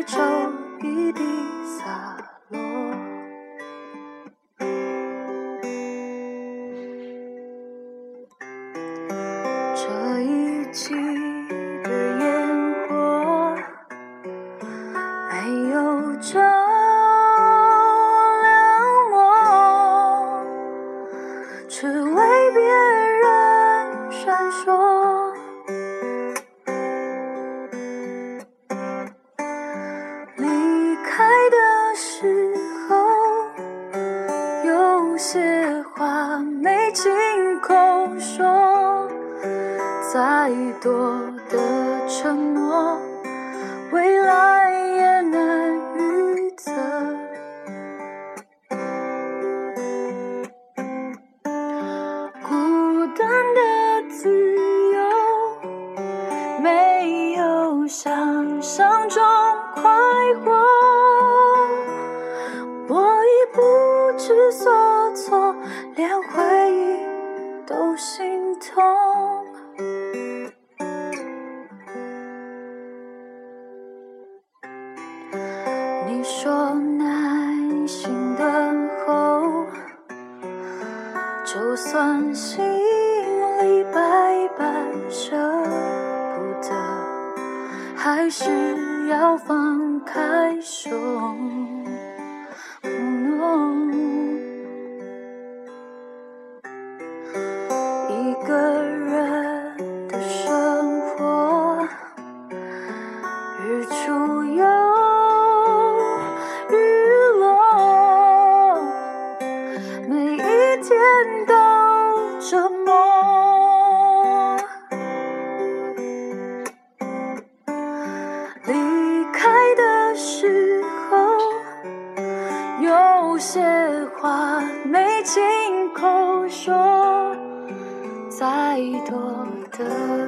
一粥一地洒。时候，有些话没亲口说，再多的承诺，所措，连回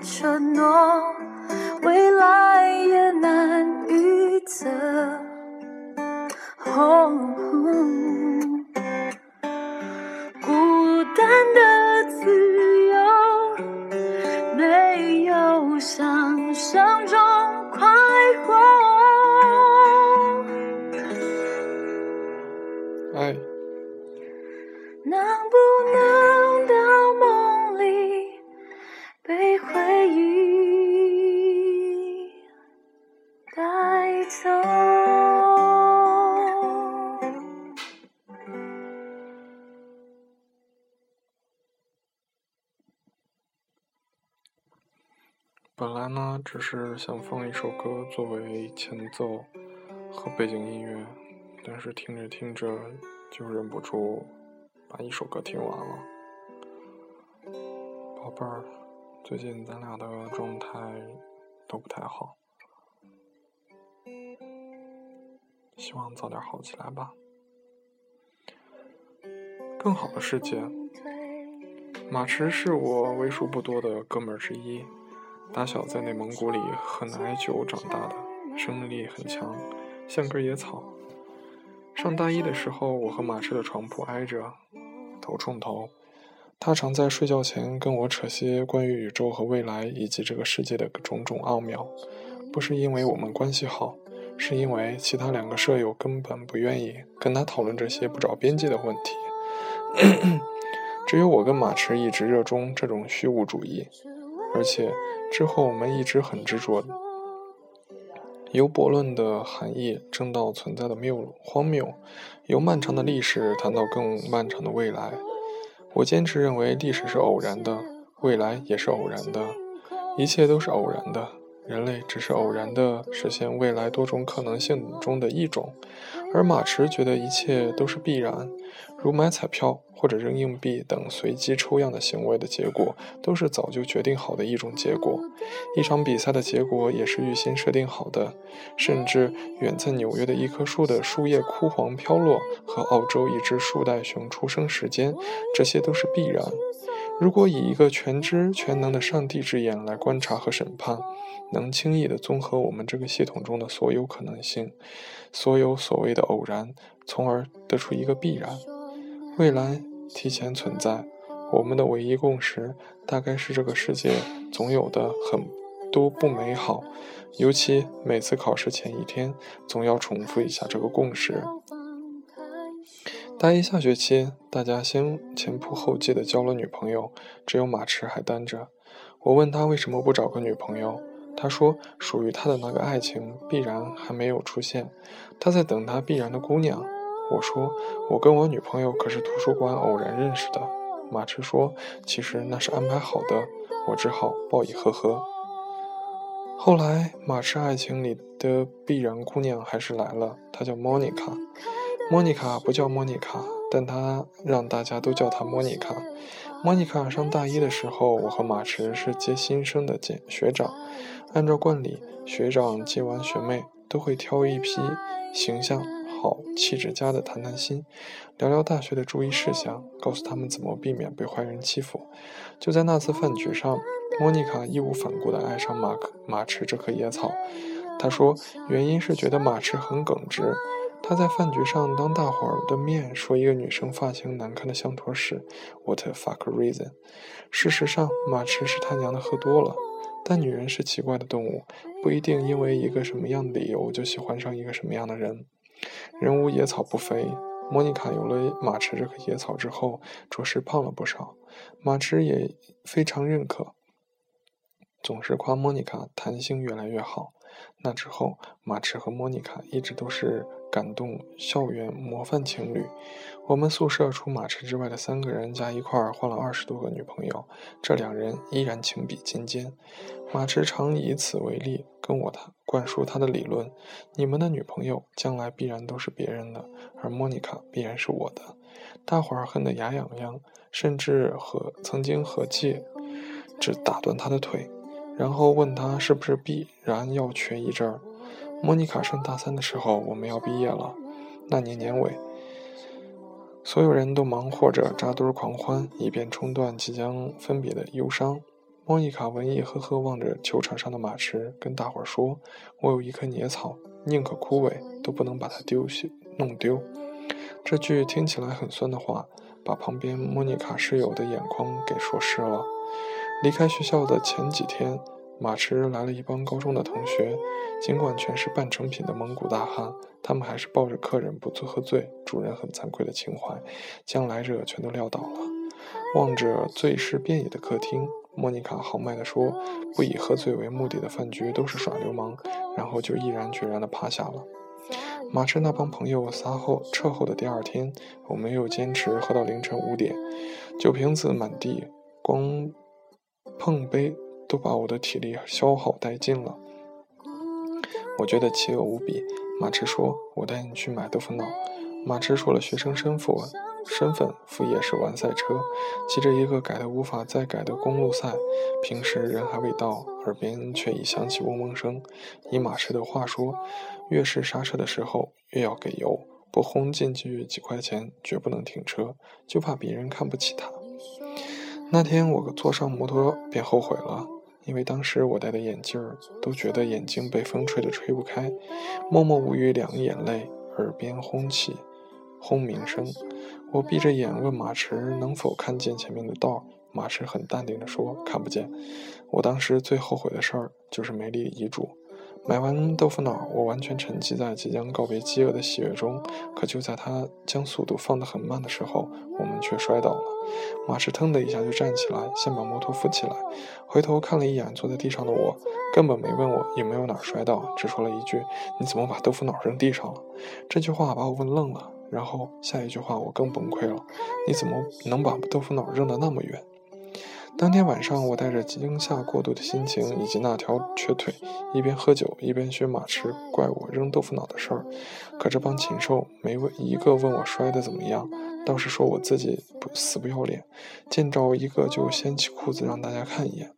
承诺，未来带走？本来呢，只是想放一首歌作为前奏和背景音乐，但是听着听着就忍不住把一首歌听完了。宝贝儿，最近咱俩的状态都不太好，希望早点好起来吧。更好的世界，马驰是我为数不多的哥们儿之一。打小在内蒙古里喝奶酒长大的，生命力很强，像根野草。上大一的时候，我和马驰的床铺挨着，头冲头。他常在睡觉前跟我扯些关于宇宙和未来以及这个世界的种种奥妙。不是因为我们关系好，是因为其他两个舍友根本不愿意跟他讨论这些不着边际的问题。只有我跟马驰一直热衷这种虚无主义。而且之后我们一直很执着，由悖论的含义争到存在的谬荒谬，由漫长的历史谈到更漫长的未来。我坚持认为历史是偶然的，未来也是偶然的，一切都是偶然的。人类只是偶然地实现未来多种可能性中的一种，而马驰觉得一切都是必然，如买彩票或者扔硬币等随机抽样的行为的结果，都是早就决定好的一种结果。一场比赛的结果也是预先设定好的，甚至远在纽约的一棵树的树叶枯黄飘落和澳洲一只树袋熊出生时间，这些都是必然。如果以一个全知全能的上帝之眼来观察和审判，能轻易地综合我们这个系统中的所有可能性，所有所谓的偶然，从而得出一个必然。未来提前存在，我们的唯一共识大概是这个世界总有的很多不美好，尤其每次考试前一天，总要重复一下这个共识。大一下学期，大家先前仆后继的交了女朋友，只有马驰还单着。我问他为什么不找个女朋友，他说属于他的那个爱情必然还没有出现，他在等他必然的姑娘。我说我跟我女朋友可是图书馆偶然认识的。马驰说其实那是安排好的，我只好报以呵呵。后来马驰爱情里的必然姑娘还是来了，她叫莫妮卡。莫妮卡不叫莫妮卡，但她让大家都叫她莫妮卡。莫妮卡上大一的时候，我和马驰是接新生的见学长。按照惯例，学长接完学妹都会挑一批形象好、气质佳的谈谈心，聊聊大学的注意事项，告诉他们怎么避免被坏人欺负。就在那次饭局上，莫妮卡义无反顾地爱上马马驰这棵野草。她说，原因是觉得马驰很耿直。他在饭局上当大伙儿的面说一个女生发型难看的像坨屎，What a fuck reason！事实上，马驰是他娘的喝多了。但女人是奇怪的动物，不一定因为一个什么样的理由就喜欢上一个什么样的人。人无野草不肥，莫妮卡有了马驰这棵野草之后，着实胖了不少。马驰也非常认可，总是夸莫妮卡弹性越来越好。那之后，马驰和莫妮卡一直都是。感动校园模范情侣，我们宿舍除马驰之外的三个人加一块儿换了二十多个女朋友，这两人依然情比金坚。马驰常以此为例，跟我他灌输他的理论：你们的女朋友将来必然都是别人的，而莫妮卡必然是我的。大伙儿恨得牙痒痒，甚至和曾经合计只打断他的腿，然后问他是不是必然要瘸一阵儿。莫妮卡上大三的时候，我们要毕业了。那年年尾，所有人都忙活着扎堆狂欢，以便冲断即将分别的忧伤。莫妮卡文艺呵呵望着球场上的马驰，跟大伙儿说：“我有一棵野草，宁可枯萎，都不能把它丢弃弄丢。”这句听起来很酸的话，把旁边莫妮卡室友的眼眶给说湿了。离开学校的前几天。马驰来了一帮高中的同学，尽管全是半成品的蒙古大汉，他们还是抱着客人不做喝醉，主人很惭愧的情怀，将来者全都撂倒了。望着醉尸遍野的客厅，莫妮卡豪迈地说：“不以喝醉为目的的饭局都是耍流氓。”然后就毅然决然地趴下了。马驰那帮朋友撒后撤后的第二天，我们又坚持喝到凌晨五点，酒瓶子满地，光碰杯。都把我的体力消耗殆尽了，我觉得奇恶无比。马驰说：“我带你去买豆腐脑。”马驰说了学生身份，身份副业是玩赛车，骑着一个改的无法再改的公路赛。平时人还未到，耳边却已响起嗡嗡声。以马驰的话说，越是刹车的时候，越要给油，不轰进去几块钱，绝不能停车，就怕别人看不起他。那天我坐上摩托便后悔了。因为当时我戴的眼镜儿，都觉得眼睛被风吹得吹不开，默默无语，两眼泪，耳边轰起轰鸣声。我闭着眼问马驰能否看见前面的道，马驰很淡定地说看不见。我当时最后悔的事儿就是没立遗嘱。买完豆腐脑，我完全沉浸在即将告别饥饿的喜悦中。可就在他将速度放得很慢的时候，我们却摔倒了。马驰腾的一下就站起来，先把摩托扶起来，回头看了一眼坐在地上的我，根本没问我有没有哪摔倒，只说了一句：“你怎么把豆腐脑扔地上了？”这句话把我问愣了。然后下一句话我更崩溃了：“你怎么能把豆腐脑扔得那么远？”当天晚上，我带着惊吓过度的心情以及那条瘸腿，一边喝酒一边学马驰怪我扔豆腐脑的事儿。可这帮禽兽没问一个问我摔得怎么样，倒是说我自己不死不要脸，见着一个就掀起裤子让大家看一眼。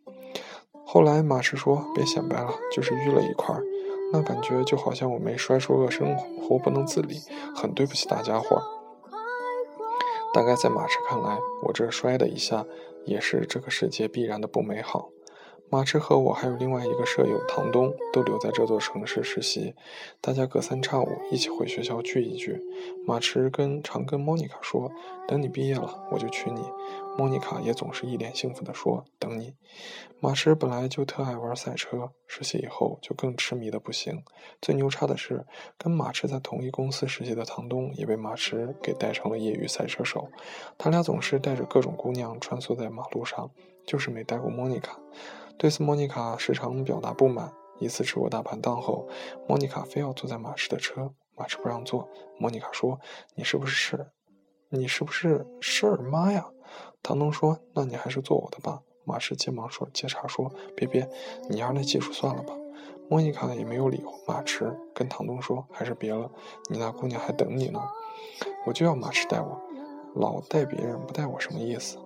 后来马驰说别显摆了，就是淤了一块儿，那感觉就好像我没摔出个生活不能自理，很对不起大家伙。大概在马驰看来，我这摔的一下。也是这个世界必然的不美好。马驰和我还有另外一个舍友唐东都留在这座城市实习，大家隔三差五一起回学校聚一聚。马驰跟常跟莫妮卡说：“等你毕业了，我就娶你。”莫妮卡也总是一脸幸福地说：“等你。”马驰本来就特爱玩赛车，实习以后就更痴迷的不行。最牛叉的是，跟马驰在同一公司实习的唐东也被马驰给带成了业余赛车手。他俩总是带着各种姑娘穿梭在马路上，就是没带过莫妮卡。对此，莫妮卡时常表达不满。一次吃过大盘档后，莫妮卡非要坐在马驰的车，马驰不让坐。莫妮卡说：“你是不是，你是不是事儿妈呀？”唐东说：“那你还是坐我的吧。”马驰急忙说：“接茬说，别别，你要那技术算了吧。”莫妮卡也没有理马驰，跟唐东说：“还是别了，你那姑娘还等你呢。”我就要马驰带我，老带别人不带我什么意思？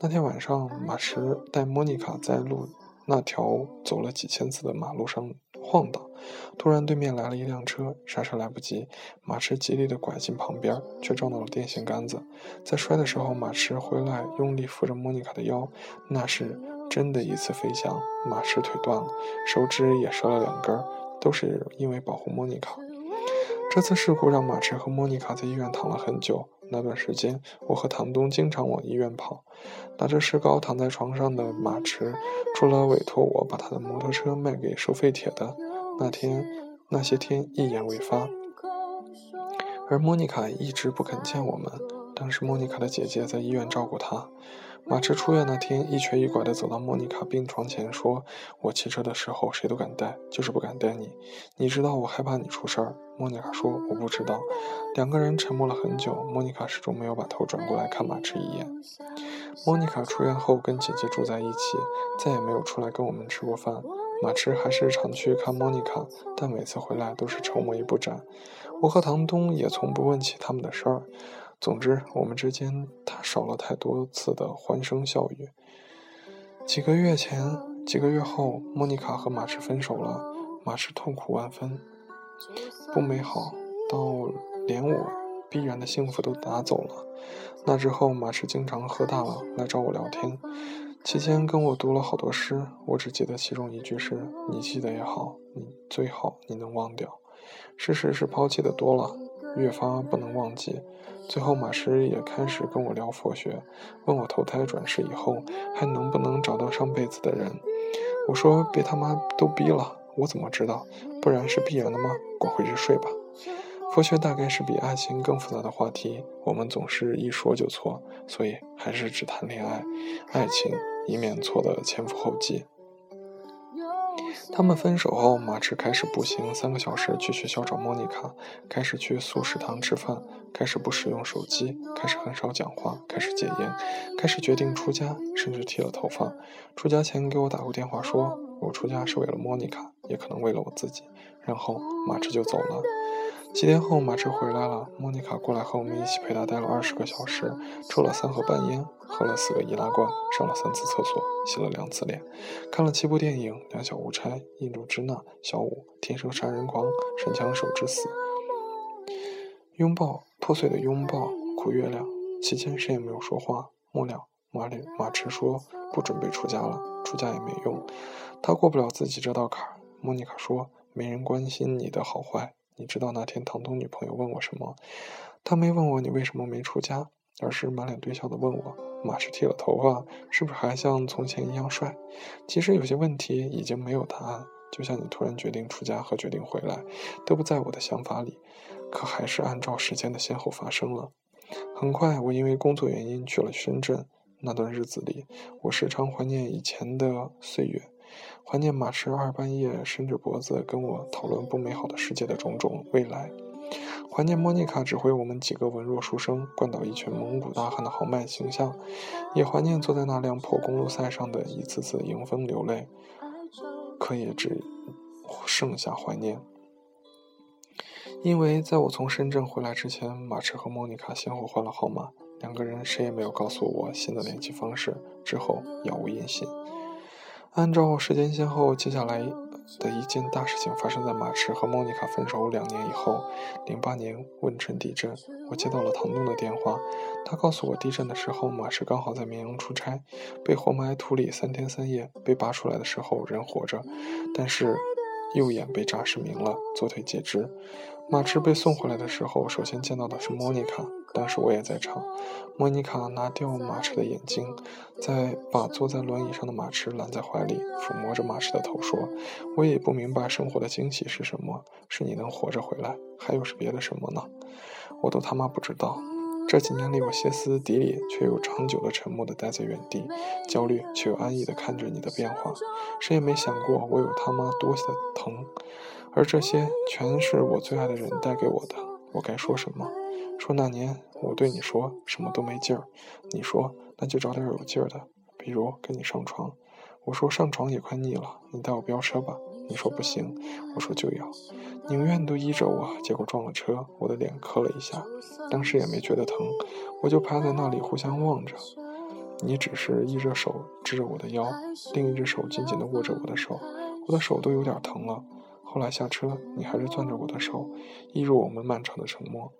那天晚上，马驰带莫妮卡在路。那条走了几千次的马路上晃荡，突然对面来了一辆车，刹车来不及，马驰极力的拐进旁边，却撞到了电线杆子。在摔的时候，马驰回来用力扶着莫妮卡的腰，那是真的一次飞翔，马驰腿断了，手指也折了两根，都是因为保护莫妮卡。这次事故让马驰和莫妮卡在医院躺了很久。那段时间，我和唐东经常往医院跑，拿着石膏躺在床上的马驰，除了委托我把他的摩托车卖给收废铁的，那天那些天一言未发。而莫妮卡一直不肯见我们，当时莫妮卡的姐姐在医院照顾她。马驰出院那天，一瘸一拐地走到莫妮卡病床前，说：“我骑车的时候谁都敢带，就是不敢带你。你知道我害怕你出事儿。”莫妮卡说：“我不知道。”两个人沉默了很久，莫妮卡始终没有把头转过来看马驰一眼。莫妮卡出院后跟姐姐住在一起，再也没有出来跟我们吃过饭。马驰还是常去看莫妮卡，但每次回来都是愁眉不展。我和唐东也从不问起他们的事儿。总之，我们之间他少了太多次的欢声笑语。几个月前，几个月后，莫妮卡和马驰分手了，马驰痛苦万分，不美好到连我必然的幸福都拿走了。那之后，马驰经常喝大了来找我聊天，期间跟我读了好多诗，我只记得其中一句是：“你记得也好，你最好你能忘掉。”事实是抛弃的多了。越发不能忘记。最后，马师也开始跟我聊佛学，问我投胎转世以后还能不能找到上辈子的人。我说：“别他妈都逼了，我怎么知道？不然是必然的吗？滚回去睡吧。”佛学大概是比爱情更复杂的话题，我们总是一说就错，所以还是只谈恋爱、爱情，以免错得前赴后继。他们分手后，马驰开始步行三个小时去学校找莫妮卡，开始去素食堂吃饭，开始不使用手机，开始很少讲话，开始戒烟，开始决定出家，甚至剃了头发。出家前给我打过电话，说我出家是为了莫妮卡，也可能为了我自己。然后马车就走了。几天后，马车回来了。莫妮卡过来和我们一起陪他待了二十个小时，抽了三盒半烟，喝了四个易拉罐，上了三次厕所，洗了两次脸，看了七部电影：《两小无猜》《印度支那》《小五》《天生杀人狂》《神枪手之死》。拥抱，破碎的拥抱，苦月亮。期间谁也没有说话。末了，马里马驰说不准备出家了，出家也没用，他过不了自己这道坎儿。莫妮卡说没人关心你的好坏。你知道那天唐东女朋友问我什么？她没问我你为什么没出家，而是满脸堆笑的问我：马氏剃了头发，是不是还像从前一样帅？其实有些问题已经没有答案，就像你突然决定出家和决定回来，都不在我的想法里，可还是按照时间的先后发生了。很快，我因为工作原因去了深圳。那段日子里，我时常怀念以前的岁月。怀念马驰二半夜伸着脖子跟我讨论不美好的世界的种种未来，怀念莫妮卡指挥我们几个文弱书生灌倒一群蒙古大汉的豪迈形象，也怀念坐在那辆破公路赛上的一次次迎风流泪，可也只剩下怀念。因为在我从深圳回来之前，马驰和莫妮卡先后换了号码，两个人谁也没有告诉我新的联系方式，之后杳无音信。按照时间先后，接下来的一件大事情发生在马驰和莫妮卡分手两年以后。零八年汶川地震，我接到了唐栋的电话，他告诉我，地震的时候马驰刚好在绵阳出差，被活埋土里三天三夜，被拔出来的时候人活着，但是右眼被炸失明了，左腿截肢。马驰被送回来的时候，首先见到的是莫妮卡。当时我也在场。莫妮卡拿掉马驰的眼睛，再把坐在轮椅上的马驰揽在怀里，抚摸着马驰的头，说：“我也不明白生活的惊喜是什么，是你能活着回来，还有是别的什么呢？我都他妈不知道。这几年里，我歇斯底里，却又长久的沉默的待在原地，焦虑却又安逸的看着你的变化。谁也没想过我有他妈多的疼。”而这些全是我最爱的人带给我的，我该说什么？说那年我对你说什么都没劲儿，你说那就找点有劲儿的，比如跟你上床。我说上床也快腻了，你带我飙车吧。你说不行，我说就要，宁愿都依着我。结果撞了车，我的脸磕了一下，当时也没觉得疼，我就趴在那里互相望着。你只是一只手支着我的腰，另一只手紧紧地握着我的手，我的手都有点疼了。后来下车，你还是攥着我的手，一如我们漫长的沉默。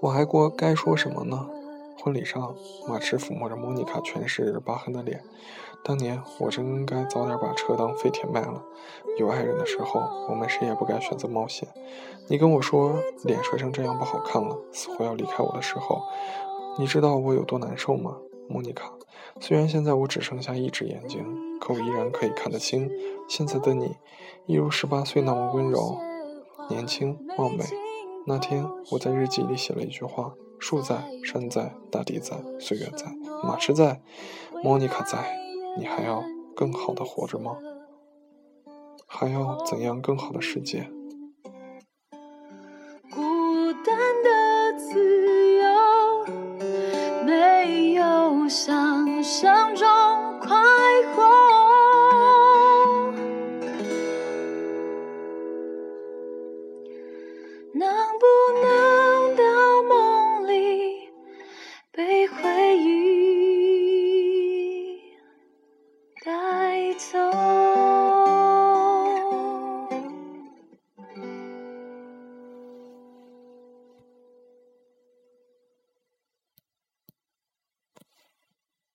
我还过该说什么呢？婚礼上，马驰抚摸着莫妮卡全是疤痕的脸。当年我真该早点把车当废铁卖了。有爱人的时候，我们谁也不该选择冒险。你跟我说脸摔成这样不好看了，死活要离开我的时候，你知道我有多难受吗？莫妮卡，虽然现在我只剩下一只眼睛，可我依然可以看得清。现在的你，一如十八岁那么温柔、年轻、貌美。那天我在日记里写了一句话：树在，山在，大地在，岁月在，马驰在，莫妮卡在。你还要更好的活着吗？还要怎样更好的世界？孤单的自由，没有想象中